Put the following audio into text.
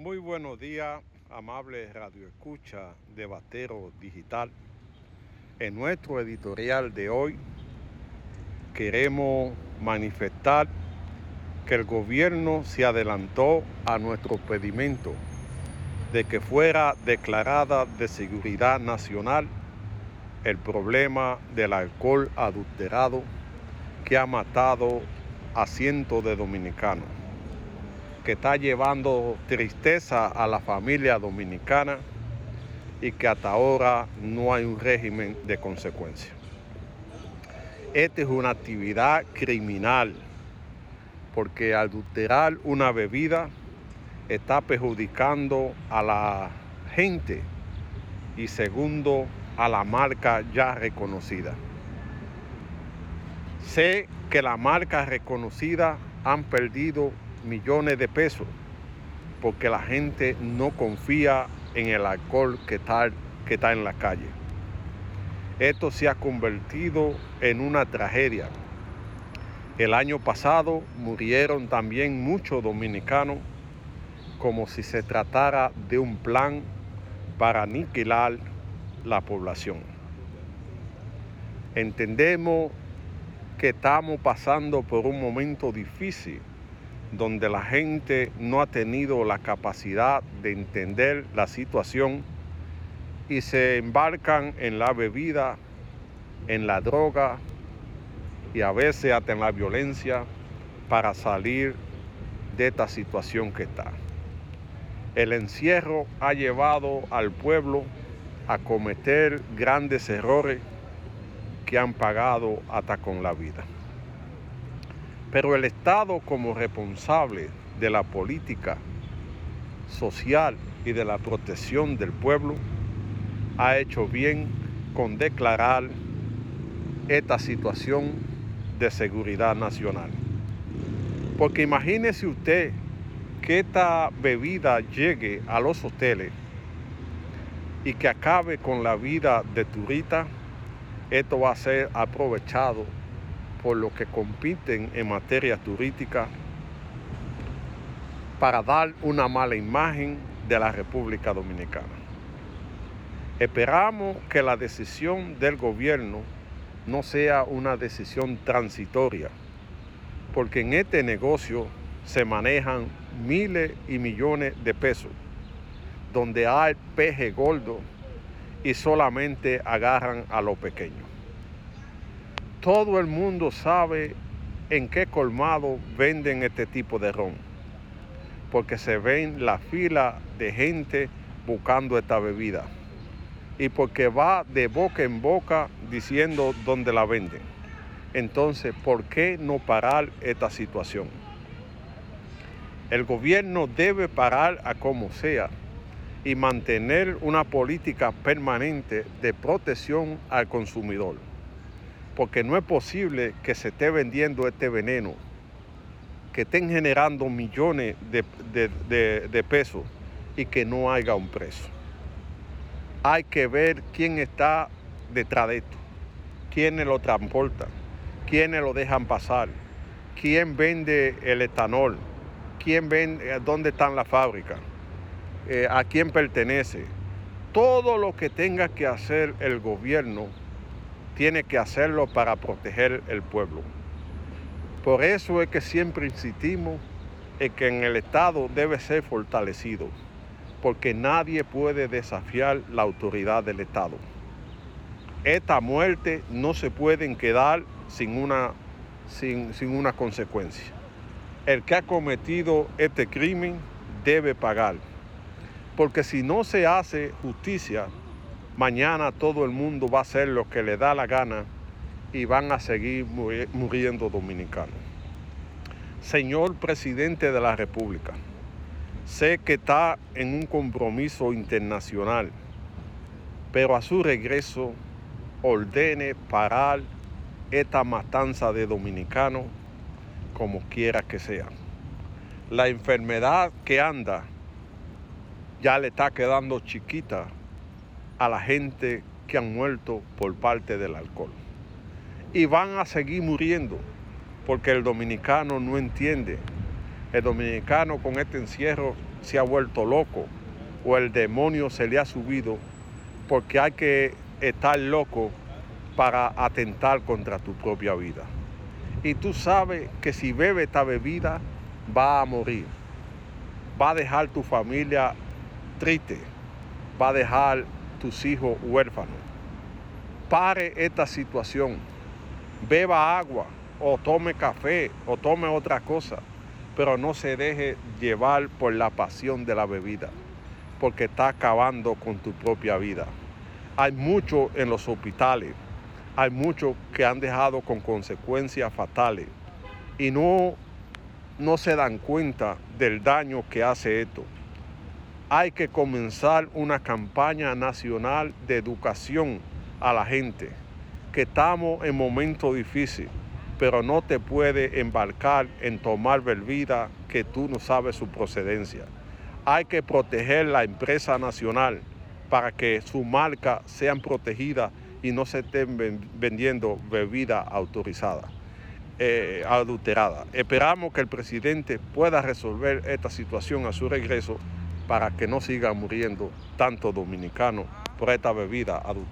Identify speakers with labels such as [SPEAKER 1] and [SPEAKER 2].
[SPEAKER 1] Muy buenos días, amable Radio Escucha de Batero Digital. En nuestro editorial de hoy queremos manifestar que el gobierno se adelantó a nuestro pedimento de que fuera declarada de seguridad nacional el problema del alcohol adulterado que ha matado a cientos de dominicanos, que está llevando tristeza a la familia dominicana y que hasta ahora no hay un régimen de consecuencia. Esta es una actividad criminal porque adulterar una bebida está perjudicando a la gente y segundo a la marca ya reconocida. Sé que las marcas reconocidas han perdido millones de pesos porque la gente no confía en el alcohol que está, que está en la calle. Esto se ha convertido en una tragedia. El año pasado murieron también muchos dominicanos como si se tratara de un plan para aniquilar la población. Entendemos que estamos pasando por un momento difícil donde la gente no ha tenido la capacidad de entender la situación y se embarcan en la bebida, en la droga y a veces hasta en la violencia para salir de esta situación que está. El encierro ha llevado al pueblo a cometer grandes errores que han pagado hasta con la vida. Pero el Estado como responsable de la política social y de la protección del pueblo ha hecho bien con declarar esta situación de seguridad nacional. Porque imagínese usted que esta bebida llegue a los hoteles y que acabe con la vida de turista, esto va a ser aprovechado por los que compiten en materia turística para dar una mala imagen de la República Dominicana. Esperamos que la decisión del gobierno no sea una decisión transitoria, porque en este negocio se manejan miles y millones de pesos donde hay peje gordo y solamente agarran a lo pequeño. Todo el mundo sabe en qué colmado venden este tipo de ron, porque se ven la fila de gente buscando esta bebida y porque va de boca en boca diciendo dónde la venden. Entonces, ¿por qué no parar esta situación? El gobierno debe parar a como sea y mantener una política permanente de protección al consumidor. Porque no es posible que se esté vendiendo este veneno, que estén generando millones de, pesos y que no haya un precio. Hay que ver quién está detrás de esto, quiénes lo transportan, quiénes lo dejan pasar, quién vende el etanol, quién vende, dónde están las fábricas eh, a quién pertenece. Todo lo que tenga que hacer el gobierno tiene que hacerlo para proteger el pueblo. Por eso es que siempre insistimos en que en el Estado debe ser fortalecido, porque nadie puede desafiar la autoridad del Estado. Esta muerte no se puede quedar sin una, sin, sin una consecuencia. El que ha cometido este crimen debe pagar porque si no se hace justicia, mañana todo el mundo va a hacer lo que le da la gana y van a seguir muriendo dominicanos. Señor presidente de la República, sé que está en un compromiso internacional, pero a su regreso ordene parar esta matanza de dominicanos como quiera que sea. La enfermedad que anda ya le está quedando chiquita a la gente que han muerto por parte del alcohol. Y van a seguir muriendo porque el dominicano no entiende. El dominicano con este encierro se ha vuelto loco o el demonio se le ha subido porque hay que estar loco para atentar contra tu propia vida. Y tú sabes que si bebe esta bebida va a morir. Va a dejar tu familia triste. Va a dejar tus hijos huérfanos. Pare esta situación. Beba agua o tome café o tome otra cosa. Pero no se deje llevar por la pasión de la bebida. Porque está acabando con tu propia vida. Hay muchos en los hospitales, hay muchos que han dejado con consecuencias fatales y no, no se dan cuenta del daño que hace esto. Hay que comenzar una campaña nacional de educación a la gente, que estamos en momentos difíciles, pero no te puede embarcar en tomar bebida que tú no sabes su procedencia. Hay que proteger la empresa nacional para que su marca sean protegidas y no se estén vendiendo bebida autorizada, eh, adulterada. Esperamos que el presidente pueda resolver esta situación a su regreso para que no sigan muriendo tantos dominicanos por esta bebida adulterada.